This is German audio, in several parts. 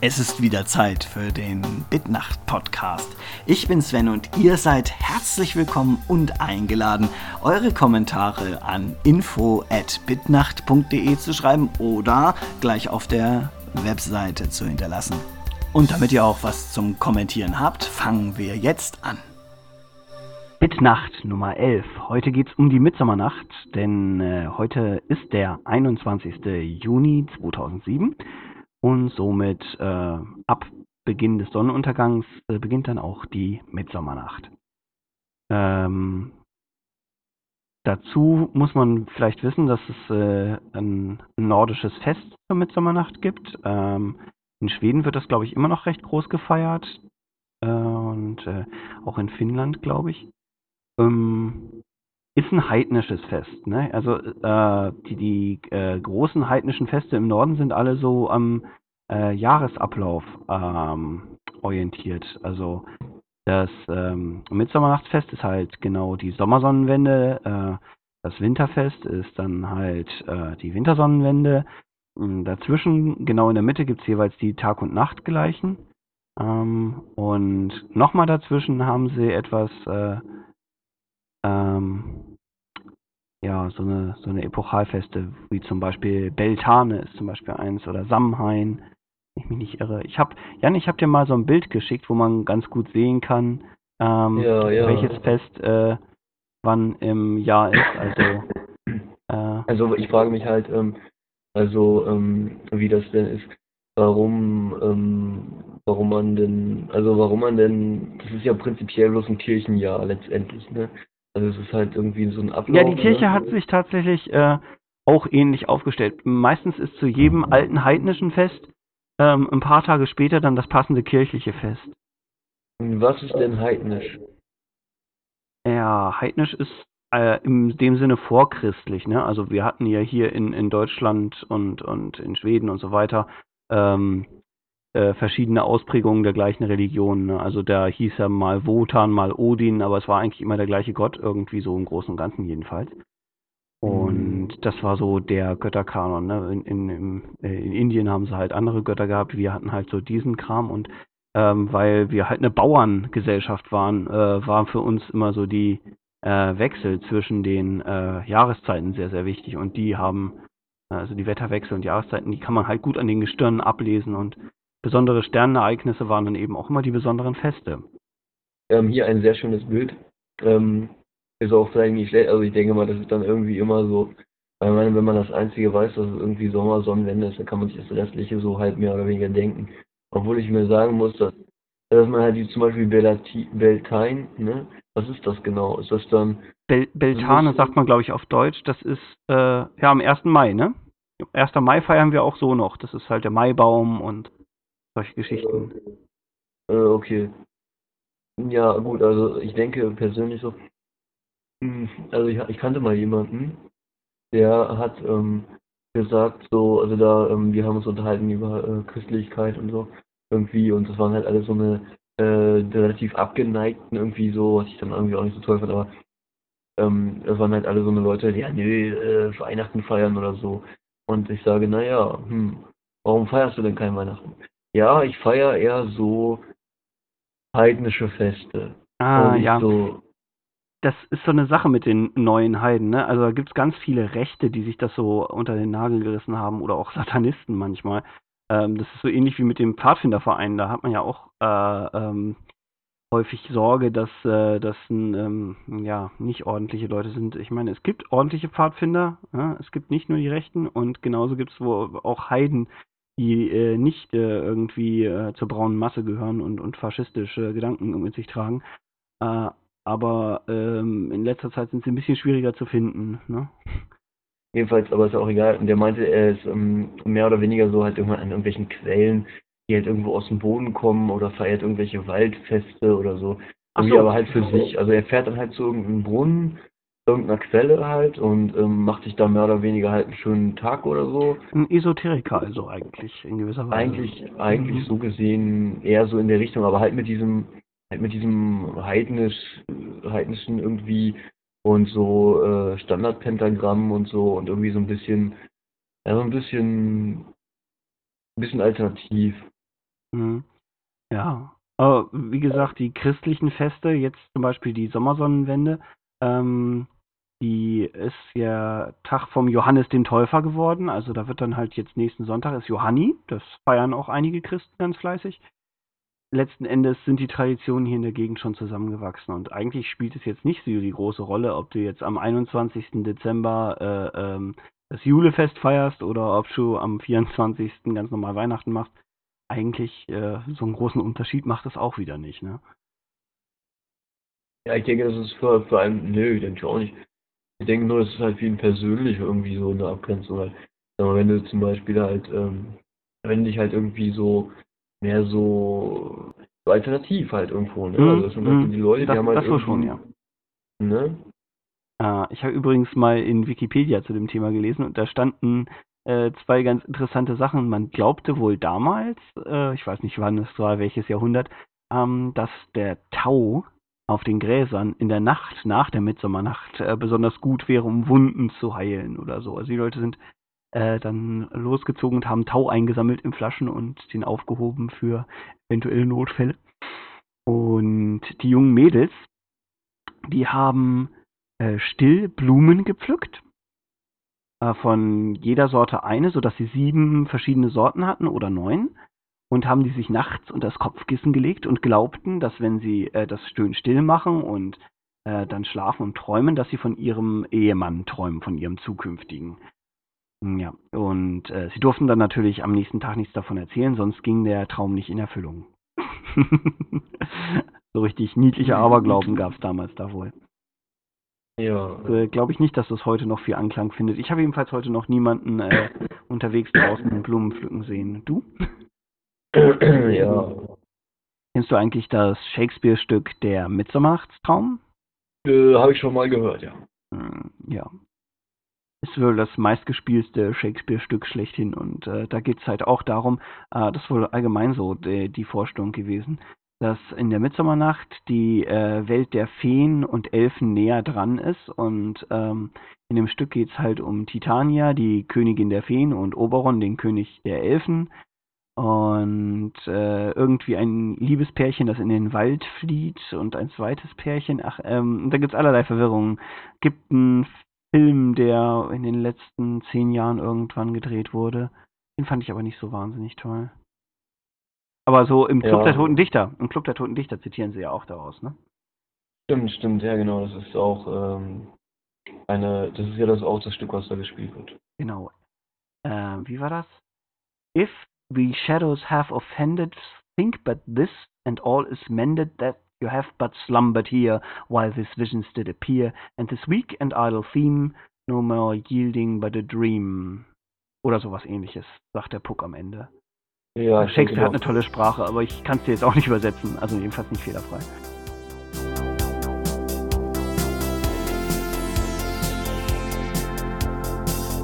Es ist wieder Zeit für den Bitnacht Podcast. Ich bin Sven und ihr seid herzlich willkommen und eingeladen, eure Kommentare an info@bitnacht.de zu schreiben oder gleich auf der Webseite zu hinterlassen. Und damit ihr auch was zum Kommentieren habt, fangen wir jetzt an. Bitnacht Nummer 11. Heute geht es um die Mitsommernacht, denn äh, heute ist der 21. Juni 2007 und somit äh, ab Beginn des Sonnenuntergangs äh, beginnt dann auch die Mitsommernacht. Ähm, dazu muss man vielleicht wissen, dass es äh, ein, nordisches Fest zur Mitsommernacht gibt. Ähm, in Schweden wird das, glaube ich, immer noch recht groß gefeiert. Äh, und äh, auch in Finnland, glaube ich. Ähm, ist ein heidnisches Fest. Ne? Also äh, die, die äh, großen heidnischen Feste im Norden sind alle so am äh, Jahresablauf ähm, orientiert. Also das ähm, Mitsommernachtsfest ist halt genau die Sommersonnenwende. Äh, das Winterfest ist dann halt äh, die Wintersonnenwende. Und dazwischen, genau in der Mitte, gibt es jeweils die Tag- und Nachtgleichen. Ähm, und nochmal dazwischen haben sie etwas äh, ähm, ja, so eine, so eine Epochalfeste, wie zum Beispiel Beltane ist zum Beispiel eins oder Samhain, wenn ich mich nicht irre. Ich habe, Jan, ich habe dir mal so ein Bild geschickt, wo man ganz gut sehen kann, ähm, ja, ja. welches Fest äh, wann im Jahr ist. Also, äh, also ich frage mich halt, ähm, also ähm, wie das denn ist, warum, ähm, warum man denn, also warum man denn, das ist ja prinzipiell bloß ein Kirchenjahr letztendlich, ne? Also es ist halt irgendwie so ein Ablauf. Ja, die Kirche ne? hat sich tatsächlich äh, auch ähnlich aufgestellt. Meistens ist zu jedem alten heidnischen Fest ähm, ein paar Tage später dann das passende kirchliche Fest. Was ist denn heidnisch? Ja, heidnisch ist äh, in dem Sinne vorchristlich. Ne? Also wir hatten ja hier in, in Deutschland und, und in Schweden und so weiter ähm, äh, verschiedene Ausprägungen der gleichen Religion. Ne? Also da hieß er mal Wotan, mal Odin, aber es war eigentlich immer der gleiche Gott, irgendwie so im Großen und Ganzen jedenfalls. Und mhm. das war so der Götterkanon. Ne? In, in, in, äh, in, Indien haben sie halt andere Götter gehabt, wir hatten halt so diesen Kram und ähm, weil wir halt eine Bauerngesellschaft waren, äh, war für uns immer so die äh, Wechsel zwischen den äh, Jahreszeiten sehr, sehr wichtig und die haben, also die Wetterwechsel und Jahreszeiten, die kann man halt gut an den Gestirnen ablesen und besondere Sternenereignisse waren dann eben auch immer die besonderen Feste. Ähm, hier ein sehr schönes Bild. Ähm, ist auch vielleicht nicht schlecht. Also ich denke mal, das ist dann irgendwie immer so, weil man, wenn man das Einzige weiß, dass es irgendwie Sommer, Sonnenwende ist, dann kann man sich das Restliche so halt mehr oder weniger denken. Obwohl ich mir sagen muss, dass, dass man halt die zum Beispiel Beltane, ne? Was ist das genau? Ist das dann. Bel Beltane sagt man, glaube ich, auf Deutsch. Das ist äh, ja am 1. Mai, ne? 1. Mai feiern wir auch so noch. Das ist halt der Maibaum und solche Geschichten. Äh, okay. Ja, gut, also ich denke persönlich so, hm, also ich, ich kannte mal jemanden, der hat ähm, gesagt, so, also da, ähm, wir haben uns unterhalten über äh, Christlichkeit und so irgendwie und das waren halt alle so eine äh, relativ abgeneigten irgendwie so, was ich dann irgendwie auch nicht so toll fand, aber ähm, das waren halt alle so eine Leute, die ja nö, äh, Weihnachten feiern oder so. Und ich sage, naja, hm, warum feierst du denn kein Weihnachten? Ja, ich feiere eher so heidnische Feste. Ah, ja. So, das ist so eine Sache mit den neuen Heiden, ne? Also da gibt es ganz viele Rechte, die sich das so unter den Nagel gerissen haben oder auch Satanisten manchmal. Ähm, das ist so ähnlich wie mit dem Pfadfinderverein. Da hat man ja auch äh, ähm, häufig Sorge, dass äh, das ähm, ja nicht ordentliche Leute sind. Ich meine, es gibt ordentliche Pfadfinder, ja? es gibt nicht nur die Rechten und genauso gibt es auch Heiden, die äh, nicht äh, irgendwie äh, zur braunen Masse gehören und, und faschistische Gedanken mit sich tragen. Äh, aber ähm, in letzter Zeit sind sie ein bisschen schwieriger zu finden. Ne? Jedenfalls, aber ist auch egal. Und der meinte, er ist ähm, mehr oder weniger so halt irgendwann an irgendwelchen Quellen, die halt irgendwo aus dem Boden kommen oder feiert irgendwelche Waldfeste oder so. Irgendwie so. aber halt für sich. Also er fährt dann halt zu irgendeinem Brunnen irgendeiner Quelle halt und ähm, macht sich da mehr oder weniger halt einen schönen Tag oder so. Ein Esoteriker also eigentlich in gewisser Weise. Eigentlich, eigentlich mhm. so gesehen eher so in der Richtung, aber halt mit diesem, halt mit diesem heidnisch, heidnischen irgendwie und so äh, Standardpentagramm und so und irgendwie so ein bisschen, ja so ein bisschen, ein bisschen alternativ. Mhm. Ja. Aber wie gesagt, die christlichen Feste, jetzt zum Beispiel die Sommersonnenwende, ähm, die ist ja Tag vom Johannes dem Täufer geworden. Also da wird dann halt jetzt nächsten Sonntag ist Johanni. Das feiern auch einige Christen ganz fleißig. Letzten Endes sind die Traditionen hier in der Gegend schon zusammengewachsen und eigentlich spielt es jetzt nicht so die große Rolle, ob du jetzt am 21. Dezember äh, ähm, das Julefest feierst oder ob du am 24. ganz normal Weihnachten machst. Eigentlich äh, so einen großen Unterschied macht das auch wieder nicht, ne? Ja, ich denke, das ist für einen, nö, ich denke auch nicht. Ich denke nur, es ist halt für ihn persönlich irgendwie so eine Abgrenzung halt. Aber wenn du zum Beispiel halt, ähm, wenn dich halt irgendwie so mehr so, so alternativ halt irgendwo, ne? Mhm, Also zum Beispiel mhm. die Leute, Das- die haben halt das wohl schon, irgendwie- Ne? Äh, ich habe übrigens mal in Wikipedia zu dem Thema gelesen und da standen äh, zwei ganz interessante Sachen. Man glaubte wohl damals, äh, ich weiß nicht wann es war, welches Jahrhundert, ähm, dass der Tau auf den Gräsern in der Nacht nach der Mitsommernacht äh, besonders gut wäre, um Wunden zu heilen oder so. Also die Leute sind äh, dann losgezogen und haben Tau eingesammelt in Flaschen und den aufgehoben für eventuelle Notfälle. Und die jungen Mädels, die haben äh, still Blumen gepflückt. Äh, von jeder Sorte eine, sodass sie sieben verschiedene Sorten hatten oder neun. Und haben die sich nachts unter das Kopfkissen gelegt und glaubten, dass wenn sie äh, das schön still machen und äh, dann schlafen und träumen, dass sie von ihrem Ehemann träumen, von ihrem zukünftigen. Ja, und äh, sie durften dann natürlich am nächsten Tag nichts davon erzählen, sonst ging der Traum nicht in Erfüllung. so richtig niedliche Aberglauben gab es damals da wohl. Ja. Äh, Glaube ich nicht, dass das heute noch viel Anklang findet. Ich habe jedenfalls heute noch niemanden äh, unterwegs draußen Blumen pflücken sehen. Du? Ja. Kennst du eigentlich das Shakespeare-Stück Der Mitternachtstraum? Äh, Habe ich schon mal gehört, ja. Hm, ja. Ist wohl das meistgespielte Shakespeare-Stück schlechthin und äh, da geht es halt auch darum, äh, das ist wohl allgemein so die, die Vorstellung gewesen, dass in der Mitsommernacht die äh, Welt der Feen und Elfen näher dran ist und ähm, in dem Stück geht es halt um Titania, die Königin der Feen und Oberon, den König der Elfen und äh, irgendwie ein Liebespärchen, das in den Wald flieht und ein zweites Pärchen. Ach, ähm, da gibt's allerlei Verwirrungen. Gibt einen Film, der in den letzten zehn Jahren irgendwann gedreht wurde. Den fand ich aber nicht so wahnsinnig toll. Aber so im Club Ja. der Toten Dichter, im Club der Toten Dichter zitieren sie ja auch daraus, ne? Stimmt, stimmt, ja genau. Das ist auch ähm, eine, das ist ja das auch das Stück, was da gespielt wird. Genau. Äh, wie war das? If the shadows have offended, think but this, and all is mended that you have but slumbered here, while these visions did appear, and this weak and idle theme, no more yielding but a dream. Oder sowas ähnliches, sagt der Puck am Ende. Ja, Shakespeare hat eine tolle Sprache, aber ich kann es dir jetzt auch nicht übersetzen, also jedenfalls nicht fehlerfrei.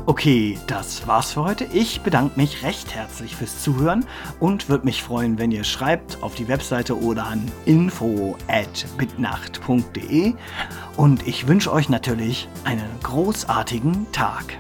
Okay, das war's für heute. Ich bedanke mich recht herzlich fürs Zuhören und würde mich freuen, wenn ihr schreibt auf die Webseite oder an info@bitnacht.de und ich wünsche euch natürlich einen großartigen Tag.